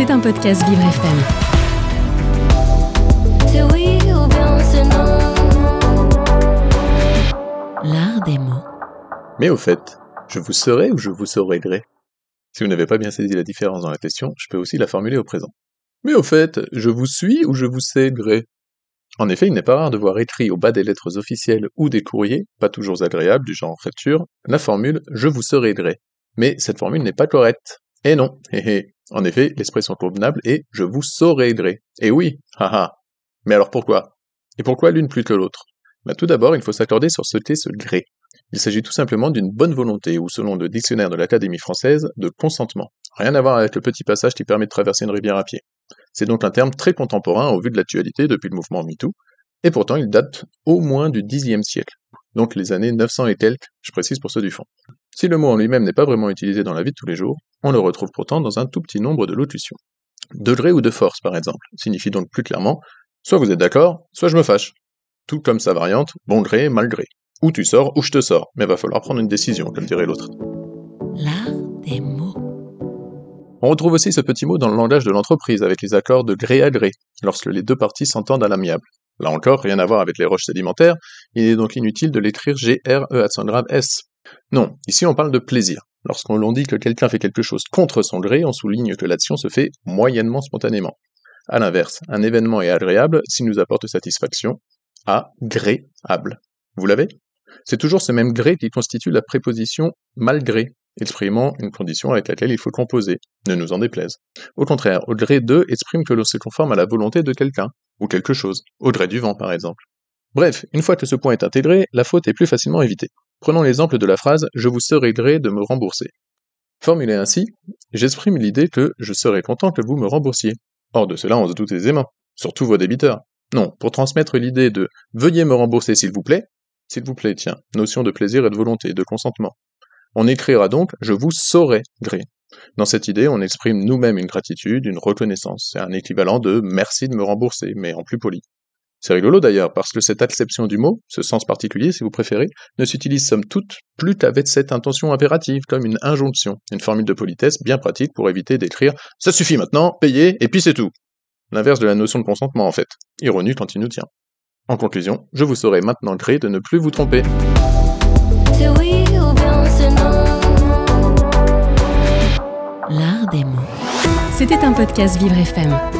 C'est un podcast Vivre FM. C'est oui ou bien c'est non. L'art des mots. Mais au fait, je vous serai ou je vous saurai gré Si vous n'avez pas bien saisi la différence dans la question, je peux aussi la formuler au présent. Mais au fait, je vous suis ou je vous sais gré En effet, il n'est pas rare de voir écrit au bas des lettres officielles ou des courriers, pas toujours agréables du genre facture, la formule je vous serai gré. Mais cette formule n'est pas correcte. Et non, hé hé. En effet, l'expression convenable est je vous saurai gré. Et oui, haha. Mais alors pourquoi? Et pourquoi l'une plus que l'autre? Bah, Tout d'abord, il faut s'accorder sur ce qu'est ce gré. Il s'agit tout simplement d'une bonne volonté, ou selon le dictionnaire de l'Académie française, de consentement. Rien à voir avec le petit passage qui permet de traverser une rivière à pied. C'est donc un terme très contemporain au vu de l'actualité depuis le mouvement MeToo, et pourtant il date au moins du Xe siècle, donc les années 900 et quelques, je précise pour ceux du fond. Si le mot en lui-même n'est pas vraiment utilisé dans la vie de tous les jours, on le retrouve pourtant dans un tout petit nombre de locutions. Degré ou de force, par exemple, signifie donc plus clairement soit vous êtes d'accord, soit je me fâche. Tout comme sa variante, bon gré, mal gré. Ou tu sors, ou je te sors, mais va falloir prendre une décision, comme dirait l'autre. L'art des mots. On retrouve aussi ce petit mot dans le langage de l'entreprise avec les accords de gré à gré, lorsque les deux parties s'entendent à l'amiable. Là encore, rien à voir avec les roches sédimentaires, il est donc inutile de l'écrire G-R-E accent grave S. Non, ici on parle de plaisir. Lorsqu'on l'on dit que quelqu'un fait quelque chose contre son gré, on souligne que l'action se fait moyennement spontanément. À l'inverse, un événement est agréable s'il nous apporte satisfaction, agréable. Vous l'avez? C'est toujours ce même gré qui constitue la préposition malgré, exprimant une condition avec laquelle il faut composer, ne nous en déplaise. Au contraire, au gré de exprime que l'on se conforme à la volonté de quelqu'un, ou quelque chose, au gré du vent par exemple. Bref, une fois que ce point est intégré, la faute est plus facilement évitée. Prenons l'exemple de la phrase Je vous serai gré de me rembourser. Formulé ainsi, j'exprime l'idée que je serais content que vous me remboursiez. Or de cela on se doute aisément, surtout vos débiteurs. Non, pour transmettre l'idée de Veuillez me rembourser s'il vous plaît, s'il vous plaît, tiens, notion de plaisir et de volonté, de consentement. On écrira donc Je vous saurai gré. Dans cette idée, on exprime nous-mêmes une gratitude, une reconnaissance. C'est un équivalent de merci de me rembourser, mais en plus poli. C'est rigolo d'ailleurs, parce que cette acception du mot, ce sens particulier si vous préférez, ne s'utilise somme toute plus qu'avec cette intention impérative, comme une injonction, une formule de politesse bien pratique pour éviter d'écrire Ça suffit maintenant, payez, et puis c'est tout. L'inverse de la notion de consentement en fait. Ironie quand il nous tient. En conclusion, je vous saurai maintenant gré de ne plus vous tromper. C'est oui ou bien c'est non. L'art des mots. C'était un podcast Vivre FM.